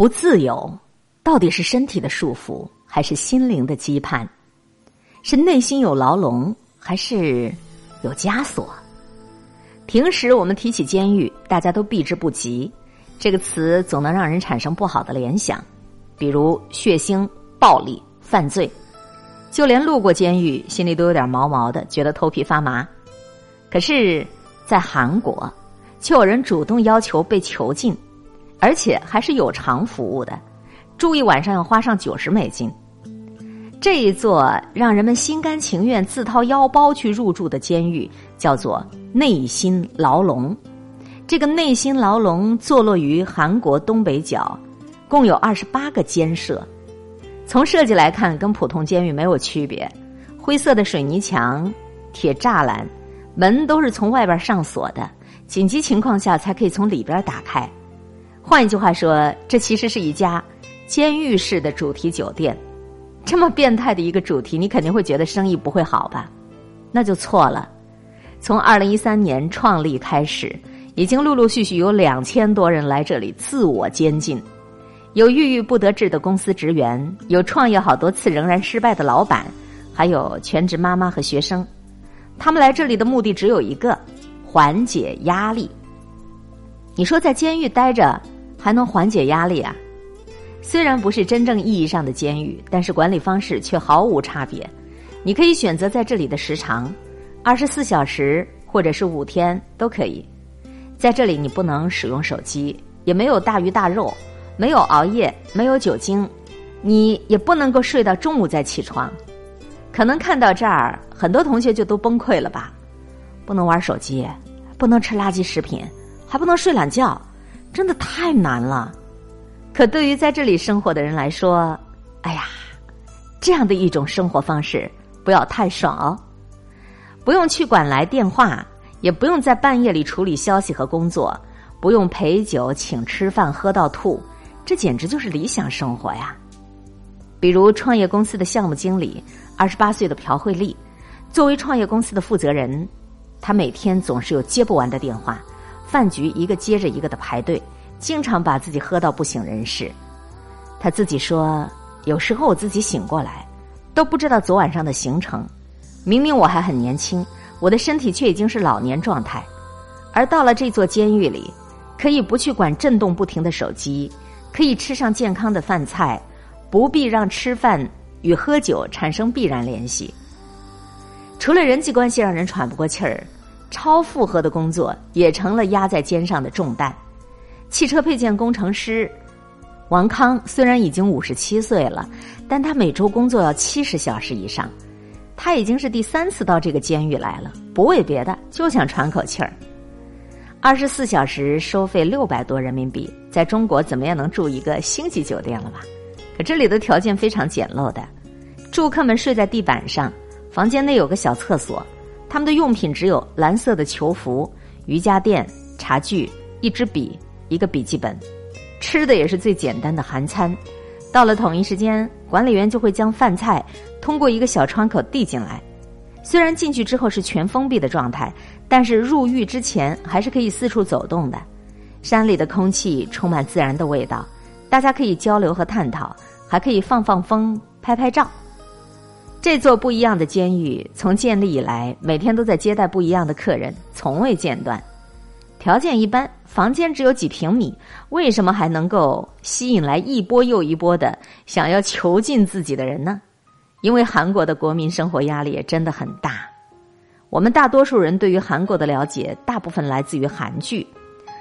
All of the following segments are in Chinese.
不自由，到底是身体的束缚，还是心灵的羁绊？是内心有牢笼，还是有枷锁？平时我们提起监狱，大家都避之不及。这个词总能让人产生不好的联想，比如血腥、暴力、犯罪。就连路过监狱，心里都有点毛毛的，觉得头皮发麻。可是，在韩国，却有人主动要求被囚禁。而且还是有偿服务的，住一晚上要花上九十美金。这一座让人们心甘情愿自掏腰包去入住的监狱，叫做内心牢笼。这个内心牢笼坐落于韩国东北角，共有二十八个监舍。从设计来看，跟普通监狱没有区别。灰色的水泥墙、铁栅栏，门都是从外边上锁的，紧急情况下才可以从里边打开。换一句话说，这其实是一家监狱式的主题酒店。这么变态的一个主题，你肯定会觉得生意不会好吧？那就错了。从二零一三年创立开始，已经陆陆续续有两千多人来这里自我监禁。有郁郁不得志的公司职员，有创业好多次仍然失败的老板，还有全职妈妈和学生。他们来这里的目的只有一个：缓解压力。你说在监狱待着？还能缓解压力啊！虽然不是真正意义上的监狱，但是管理方式却毫无差别。你可以选择在这里的时长，二十四小时或者是五天都可以。在这里，你不能使用手机，也没有大鱼大肉，没有熬夜，没有酒精，你也不能够睡到中午再起床。可能看到这儿，很多同学就都崩溃了吧？不能玩手机，不能吃垃圾食品，还不能睡懒觉。真的太难了，可对于在这里生活的人来说，哎呀，这样的一种生活方式不要太爽哦！不用去管来电话，也不用在半夜里处理消息和工作，不用陪酒请吃饭喝到吐，这简直就是理想生活呀！比如创业公司的项目经理，二十八岁的朴慧丽，作为创业公司的负责人，他每天总是有接不完的电话。饭局一个接着一个的排队，经常把自己喝到不省人事。他自己说：“有时候我自己醒过来，都不知道昨晚上的行程。明明我还很年轻，我的身体却已经是老年状态。而到了这座监狱里，可以不去管震动不停的手机，可以吃上健康的饭菜，不必让吃饭与喝酒产生必然联系。除了人际关系让人喘不过气儿。”超负荷的工作也成了压在肩上的重担。汽车配件工程师王康虽然已经五十七岁了，但他每周工作要七十小时以上。他已经是第三次到这个监狱来了，不为别的，就想喘口气儿。二十四小时收费六百多人民币，在中国怎么样能住一个星级酒店了吧？可这里的条件非常简陋的，住客们睡在地板上，房间内有个小厕所。他们的用品只有蓝色的球服、瑜伽垫、茶具、一支笔、一个笔记本，吃的也是最简单的韩餐。到了统一时间，管理员就会将饭菜通过一个小窗口递进来。虽然进去之后是全封闭的状态，但是入狱之前还是可以四处走动的。山里的空气充满自然的味道，大家可以交流和探讨，还可以放放风、拍拍照。这座不一样的监狱从建立以来，每天都在接待不一样的客人，从未间断。条件一般，房间只有几平米，为什么还能够吸引来一波又一波的想要囚禁自己的人呢？因为韩国的国民生活压力也真的很大。我们大多数人对于韩国的了解，大部分来自于韩剧。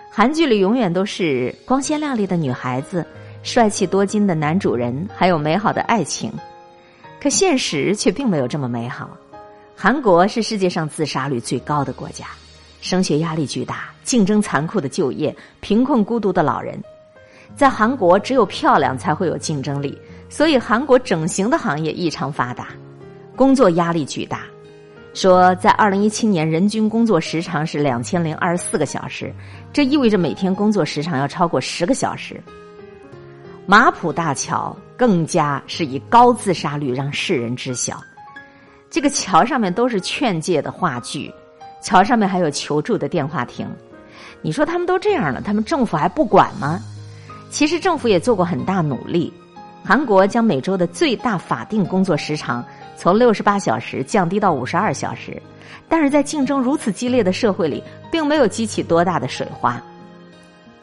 韩剧里永远都是光鲜亮丽的女孩子、帅气多金的男主人，还有美好的爱情。可现实却并没有这么美好。韩国是世界上自杀率最高的国家，升学压力巨大，竞争残酷的就业，贫困孤独的老人。在韩国，只有漂亮才会有竞争力，所以韩国整形的行业异常发达，工作压力巨大。说在二零一七年，人均工作时长是两千零二十四个小时，这意味着每天工作时长要超过十个小时。马浦大桥更加是以高自杀率让世人知晓。这个桥上面都是劝诫的话剧，桥上面还有求助的电话亭。你说他们都这样了，他们政府还不管吗？其实政府也做过很大努力，韩国将每周的最大法定工作时长从六十八小时降低到五十二小时，但是在竞争如此激烈的社会里，并没有激起多大的水花。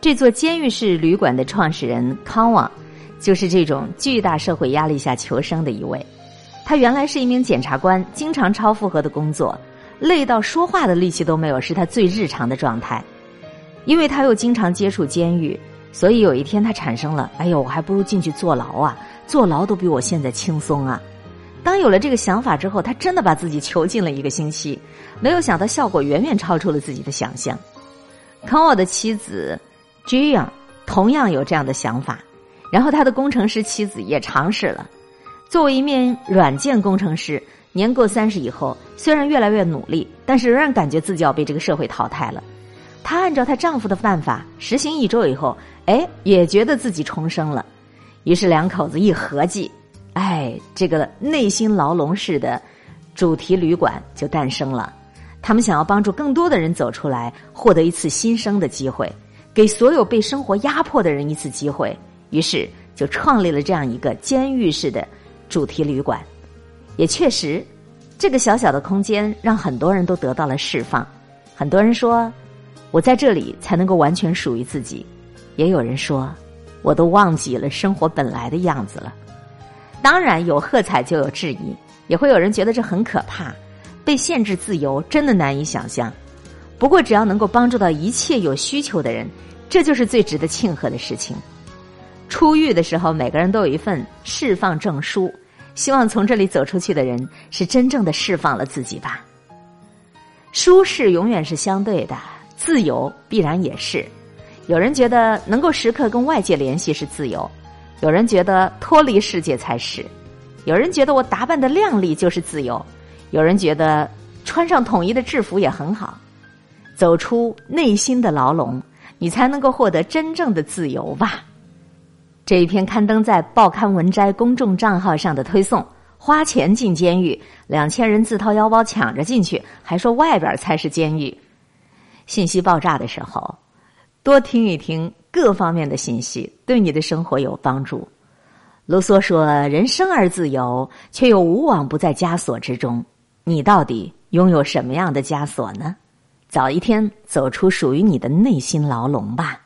这座监狱式旅馆的创始人康旺，就是这种巨大社会压力下求生的一位。他原来是一名检察官，经常超负荷的工作，累到说话的力气都没有，是他最日常的状态。因为他又经常接触监狱。所以有一天，他产生了：“哎呦，我还不如进去坐牢啊！坐牢都比我现在轻松啊！”当有了这个想法之后，他真的把自己囚禁了一个星期，没有想到效果远远超出了自己的想象。康沃的妻子 j i a n 同样有这样的想法，然后他的工程师妻子也尝试了。作为一名软件工程师，年过三十以后，虽然越来越努力，但是仍然感觉自己要被这个社会淘汰了。她按照她丈夫的办法实行一周以后。哎，也觉得自己重生了，于是两口子一合计，哎，这个内心牢笼式的主题旅馆就诞生了。他们想要帮助更多的人走出来，获得一次新生的机会，给所有被生活压迫的人一次机会。于是就创立了这样一个监狱式的主题旅馆。也确实，这个小小的空间让很多人都得到了释放。很多人说，我在这里才能够完全属于自己。也有人说，我都忘记了生活本来的样子了。当然有喝彩就有质疑，也会有人觉得这很可怕，被限制自由真的难以想象。不过只要能够帮助到一切有需求的人，这就是最值得庆贺的事情。出狱的时候，每个人都有一份释放证书，希望从这里走出去的人是真正的释放了自己吧。舒适永远是相对的，自由必然也是。有人觉得能够时刻跟外界联系是自由，有人觉得脱离世界才是，有人觉得我打扮的靓丽就是自由，有人觉得穿上统一的制服也很好，走出内心的牢笼，你才能够获得真正的自由吧。这一篇刊登在报刊文摘公众账号上的推送，花钱进监狱，两千人自掏腰包抢着进去，还说外边才是监狱，信息爆炸的时候。多听一听各方面的信息，对你的生活有帮助。卢梭说：“人生而自由，却又无往不在枷锁之中。你到底拥有什么样的枷锁呢？早一天走出属于你的内心牢笼吧。”